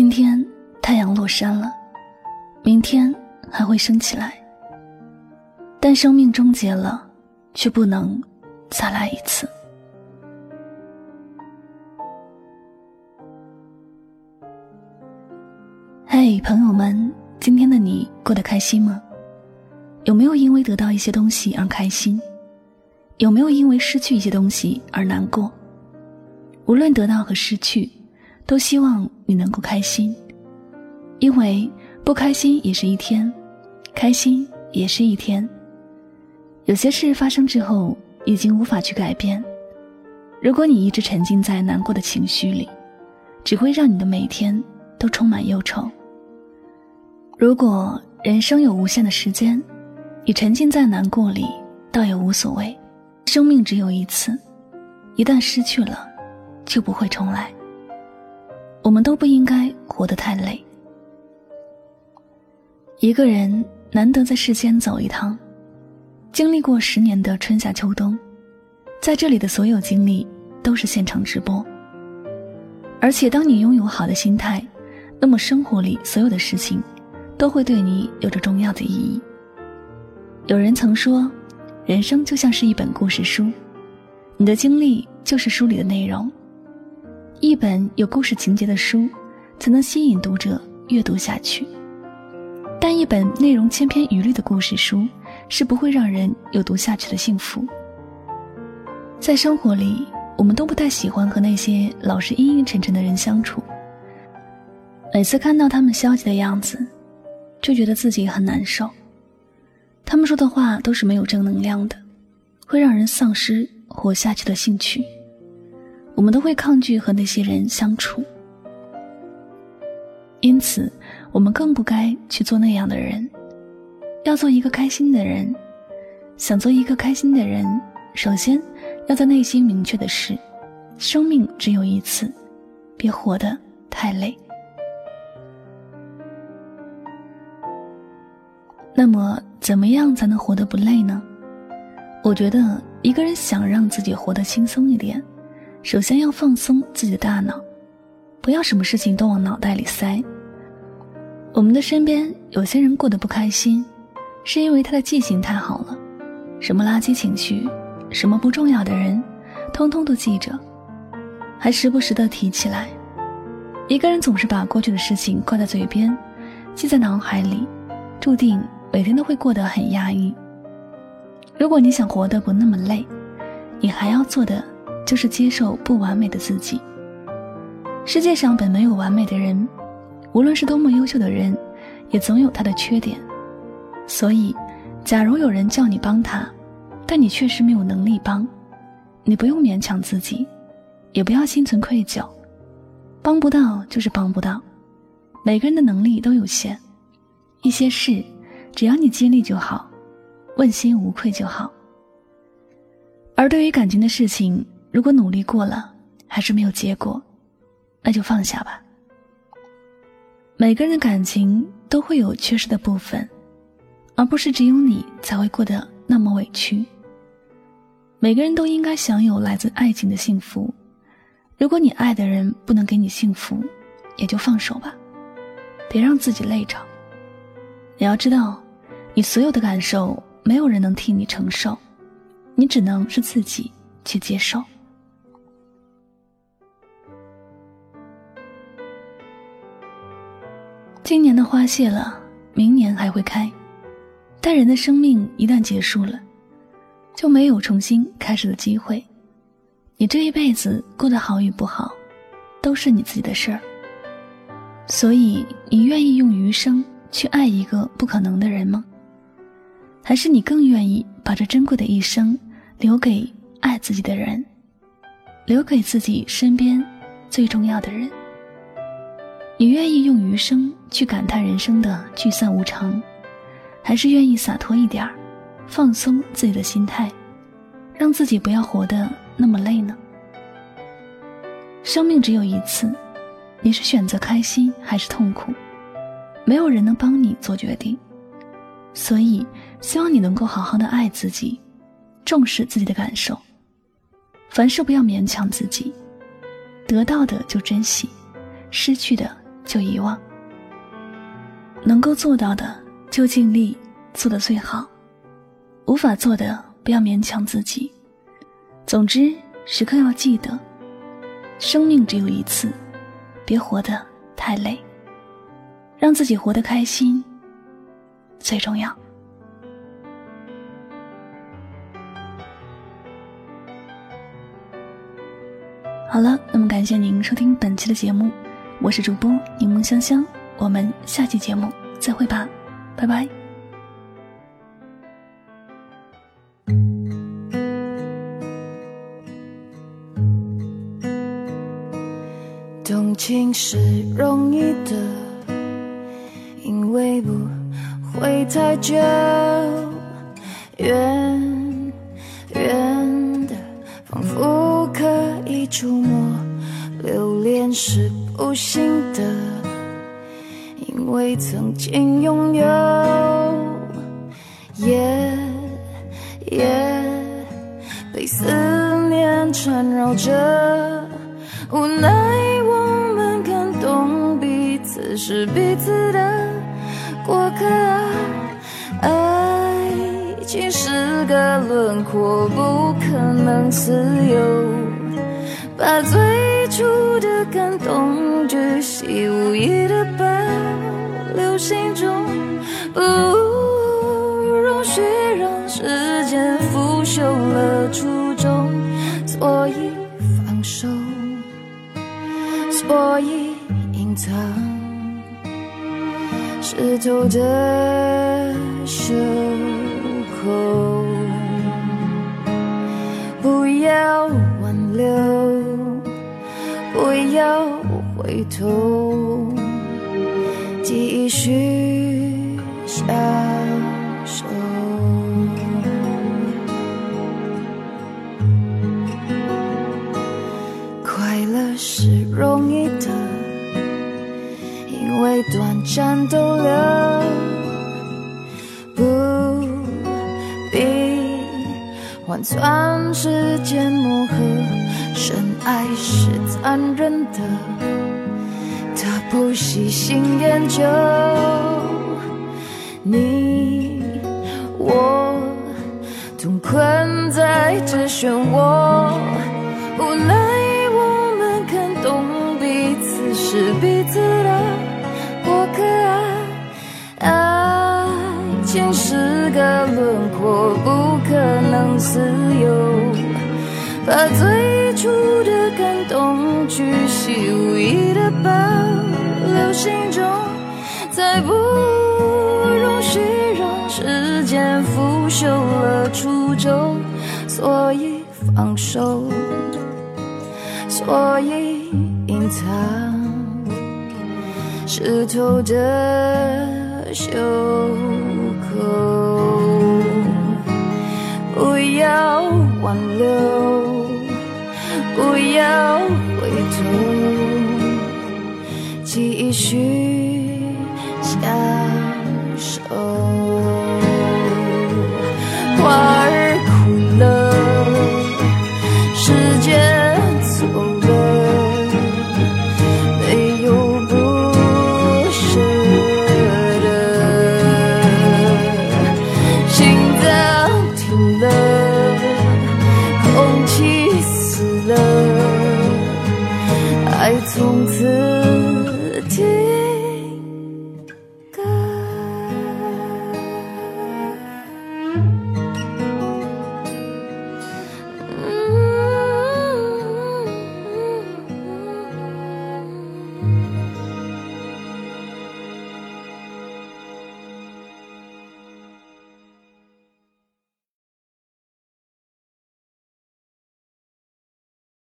今天太阳落山了，明天还会升起来。但生命终结了，却不能再来一次。嘿，朋友们，今天的你过得开心吗？有没有因为得到一些东西而开心？有没有因为失去一些东西而难过？无论得到和失去。都希望你能够开心，因为不开心也是一天，开心也是一天。有些事发生之后已经无法去改变，如果你一直沉浸在难过的情绪里，只会让你的每天都充满忧愁。如果人生有无限的时间，你沉浸在难过里倒也无所谓。生命只有一次，一旦失去了，就不会重来。我们都不应该活得太累。一个人难得在世间走一趟，经历过十年的春夏秋冬，在这里的所有经历都是现场直播。而且，当你拥有好的心态，那么生活里所有的事情都会对你有着重要的意义。有人曾说，人生就像是一本故事书，你的经历就是书里的内容。一本有故事情节的书，才能吸引读者阅读下去。但一本内容千篇一律的故事书，是不会让人有读下去的幸福。在生活里，我们都不太喜欢和那些老是阴阴沉沉的人相处。每次看到他们消极的样子，就觉得自己很难受。他们说的话都是没有正能量的，会让人丧失活下去的兴趣。我们都会抗拒和那些人相处，因此，我们更不该去做那样的人。要做一个开心的人，想做一个开心的人，首先要在内心明确的是：生命只有一次，别活得太累。那么，怎么样才能活得不累呢？我觉得，一个人想让自己活得轻松一点。首先要放松自己的大脑，不要什么事情都往脑袋里塞。我们的身边有些人过得不开心，是因为他的记性太好了，什么垃圾情绪，什么不重要的人，通通都记着，还时不时的提起来。一个人总是把过去的事情挂在嘴边，记在脑海里，注定每天都会过得很压抑。如果你想活得不那么累，你还要做的。就是接受不完美的自己。世界上本没有完美的人，无论是多么优秀的人，也总有他的缺点。所以，假如有人叫你帮他，但你确实没有能力帮，你不用勉强自己，也不要心存愧疚。帮不到就是帮不到，每个人的能力都有限。一些事，只要你尽力就好，问心无愧就好。而对于感情的事情，如果努力过了还是没有结果，那就放下吧。每个人的感情都会有缺失的部分，而不是只有你才会过得那么委屈。每个人都应该享有来自爱情的幸福。如果你爱的人不能给你幸福，也就放手吧，别让自己累着。你要知道，你所有的感受没有人能替你承受，你只能是自己去接受。今年的花谢了，明年还会开。但人的生命一旦结束了，就没有重新开始的机会。你这一辈子过得好与不好，都是你自己的事儿。所以，你愿意用余生去爱一个不可能的人吗？还是你更愿意把这珍贵的一生留给爱自己的人，留给自己身边最重要的人？你愿意用余生去感叹人生的聚散无常，还是愿意洒脱一点儿，放松自己的心态，让自己不要活得那么累呢？生命只有一次。你是选择开心还是痛苦？没有人能帮你做决定，所以希望你能够好好的爱自己，重视自己的感受。凡事不要勉强自己，得到的就珍惜，失去的就遗忘。能够做到的就尽力做得最好，无法做的不要勉强自己。总之，时刻要记得，生命只有一次。别活得太累，让自己活得开心最重要。好了，那么感谢您收听本期的节目，我是主播柠檬香香，我们下期节目再会吧，拜拜。动情是容易的，因为不会太久。远远的，仿佛可以触摸。留恋是不行的，因为曾经拥有。夜夜被思念缠绕着，无奈我们感动彼。此是彼此的过客，爱情是个轮廓，不可能自由。把最初的感动，巨细无意的保留心中，不容许让时间腐朽了初衷，所以放手，所以隐藏。湿透的袖口，不要挽留，不要回头，继续享受。快乐是容易的。因为短暂逗留，不必换算时间磨合。深爱是残忍的，他不喜新厌旧。你我同困在这漩涡，无奈我们看懂彼此是彼此的过客。爱。情是个轮廓，不可能自由。把最初的感动，巨细无遗的保留心中，再不容许让时间腐朽了初衷。所以放手，所以隐藏，湿透的袖口。不要挽留，不要回头，继续